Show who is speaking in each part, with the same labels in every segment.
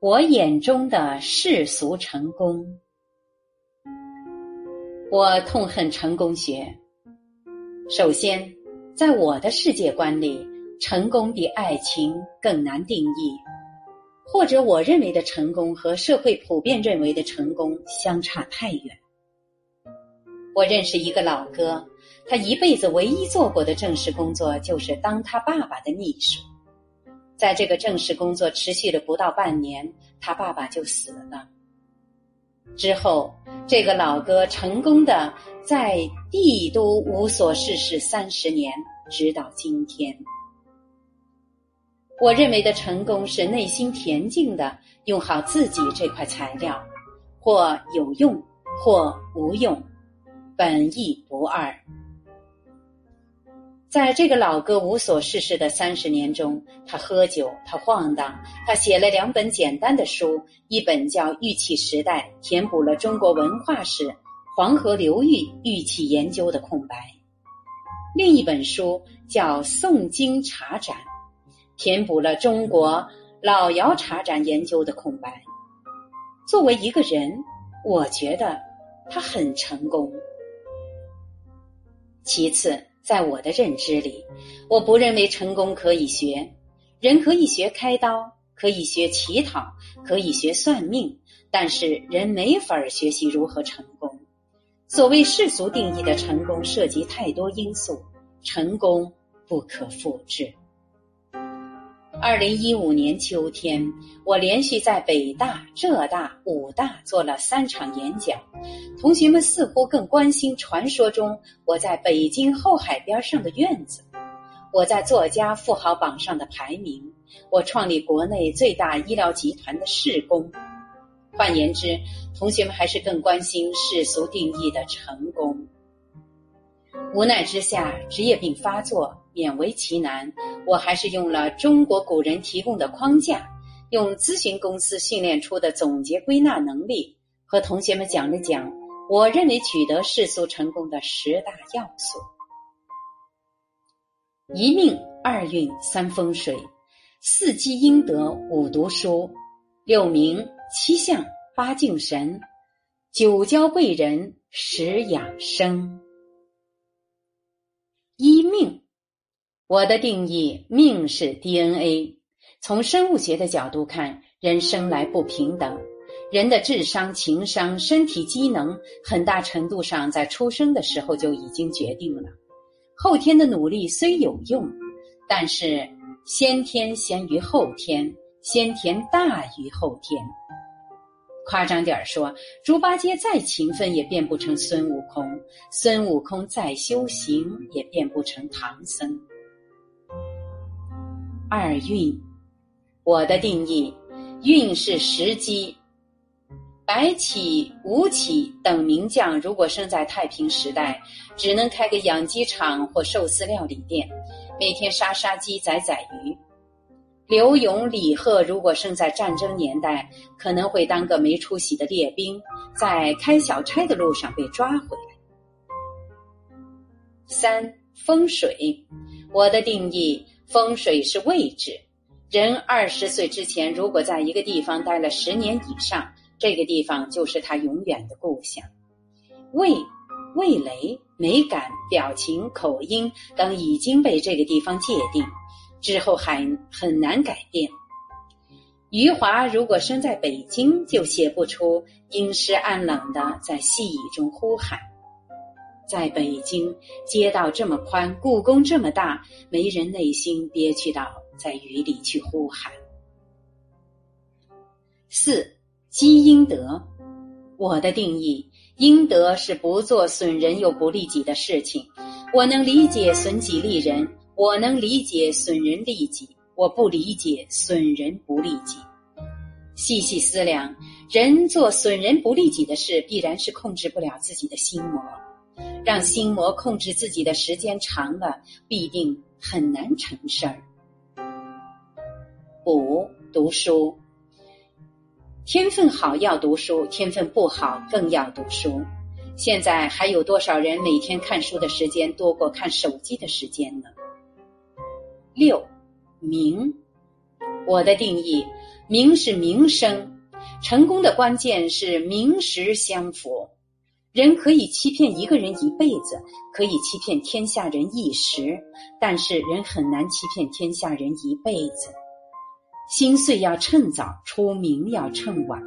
Speaker 1: 我眼中的世俗成功，我痛恨成功学。首先，在我的世界观里，成功比爱情更难定义，或者我认为的成功和社会普遍认为的成功相差太远。我认识一个老哥，他一辈子唯一做过的正式工作就是当他爸爸的秘书。在这个正式工作持续了不到半年，他爸爸就死了。之后，这个老哥成功的在帝都无所事事三十年，直到今天。我认为的成功是内心恬静的用好自己这块材料，或有用，或无用，本意不二。在这个老哥无所事事的三十年中，他喝酒，他晃荡，他写了两本简单的书，一本叫《玉器时代》，填补了中国文化史、黄河流域玉器研究的空白；另一本书叫《宋金茶展》，填补了中国老窑茶盏研究的空白。作为一个人，我觉得他很成功。其次。在我的认知里，我不认为成功可以学。人可以学开刀，可以学乞讨，可以学算命，但是人没法儿学习如何成功。所谓世俗定义的成功，涉及太多因素，成功不可复制。二零一五年秋天，我连续在北大、浙大、武大做了三场演讲。同学们似乎更关心传说中我在北京后海边上的院子，我在作家富豪榜上的排名，我创立国内最大医疗集团的事功。换言之，同学们还是更关心世俗定义的成功。无奈之下，职业病发作，勉为其难，我还是用了中国古人提供的框架，用咨询公司训练出的总结归纳能力，和同学们讲了讲我认为取得世俗成功的十大要素：一命二运三风水，四积阴德五读书，六名七相八敬神，九交贵人十养生。一命，我的定义，命是 DNA。从生物学的角度看，人生来不平等，人的智商、情商、身体机能，很大程度上在出生的时候就已经决定了。后天的努力虽有用，但是先天先于后天，先天大于后天。夸张点儿说，猪八戒再勤奋也变不成孙悟空；孙悟空再修行也变不成唐僧。二运，我的定义，运是时机。白起、吴起等名将，如果生在太平时代，只能开个养鸡场或寿司料理店，每天杀杀鸡、宰宰鱼。刘勇、李贺如果生在战争年代，可能会当个没出息的列兵，在开小差的路上被抓回来。三风水，我的定义，风水是位置。人二十岁之前，如果在一个地方待了十年以上，这个地方就是他永远的故乡。味、味蕾、美感、表情、口音等已经被这个地方界定。之后还很难改变。余华如果生在北京，就写不出阴湿暗冷的在细雨中呼喊。在北京，街道这么宽，故宫这么大，没人内心憋屈到在雨里去呼喊。四积阴德，我的定义，阴德是不做损人又不利己的事情。我能理解损己利人。我能理解损人利己，我不理解损人不利己。细细思量，人做损人不利己的事，必然是控制不了自己的心魔。让心魔控制自己的时间长了，必定很难成事儿。五读书，天分好要读书，天分不好更要读书。现在还有多少人每天看书的时间多过看手机的时间呢？六，名，我的定义，名是名声，成功的关键是名实相符。人可以欺骗一个人一辈子，可以欺骗天下人一时，但是人很难欺骗天下人一辈子。心碎要趁早，出名要趁晚。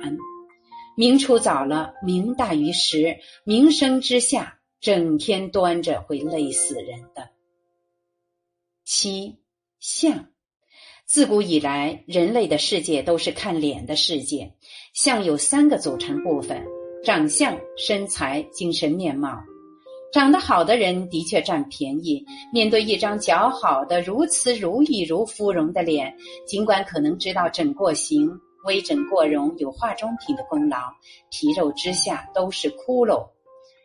Speaker 1: 名出早了，名大于实，名声之下，整天端着会累死人的。七相，自古以来，人类的世界都是看脸的世界。相有三个组成部分：长相、身材、精神面貌。长得好的人的确占便宜。面对一张姣好的、如瓷如玉、如芙蓉的脸，尽管可能知道整过形。微整过容有化妆品的功劳，皮肉之下都是窟窿，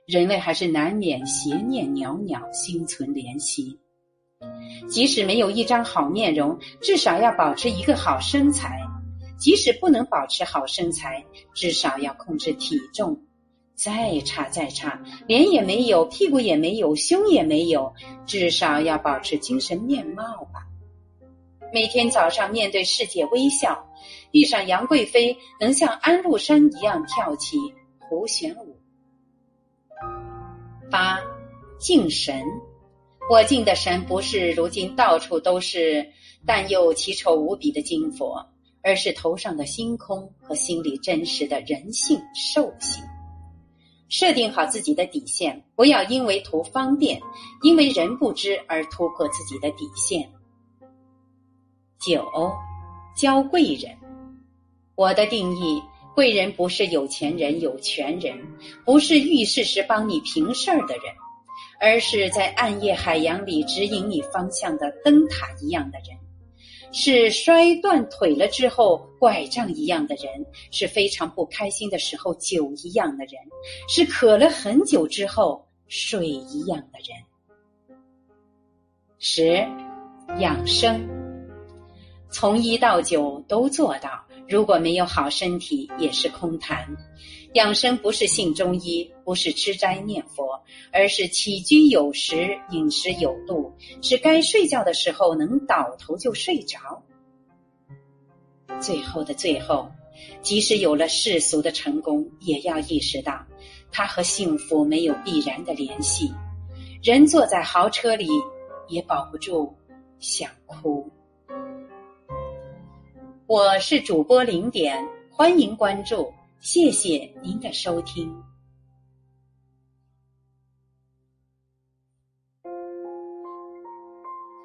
Speaker 1: 人类还是难免邪念袅袅，心存怜惜。即使没有一张好面容，至少要保持一个好身材；即使不能保持好身材，至少要控制体重。再差再差，脸也没有，屁股也没有，胸也没有，至少要保持精神面貌吧。每天早上面对世界微笑，遇上杨贵妃，能像安禄山一样跳起胡旋舞。八敬神，我敬的神不是如今到处都是但又奇丑无比的金佛，而是头上的星空和心里真实的人性兽性。设定好自己的底线，不要因为图方便，因为人不知而突破自己的底线。九，交贵人。我的定义，贵人不是有钱人、有权人，不是遇事时帮你平事儿的人，而是在暗夜海洋里指引你方向的灯塔一样的人，是摔断腿了之后拐杖一样的人，是非常不开心的时候酒一样的人，是渴了很久之后水一样的人。十，养生。从一到九都做到，如果没有好身体也是空谈。养生不是信中医，不是吃斋念佛，而是起居有时，饮食有度，是该睡觉的时候能倒头就睡着。最后的最后，即使有了世俗的成功，也要意识到，它和幸福没有必然的联系。人坐在豪车里，也保不住想哭。我是主播零点，欢迎关注，谢谢您的收听。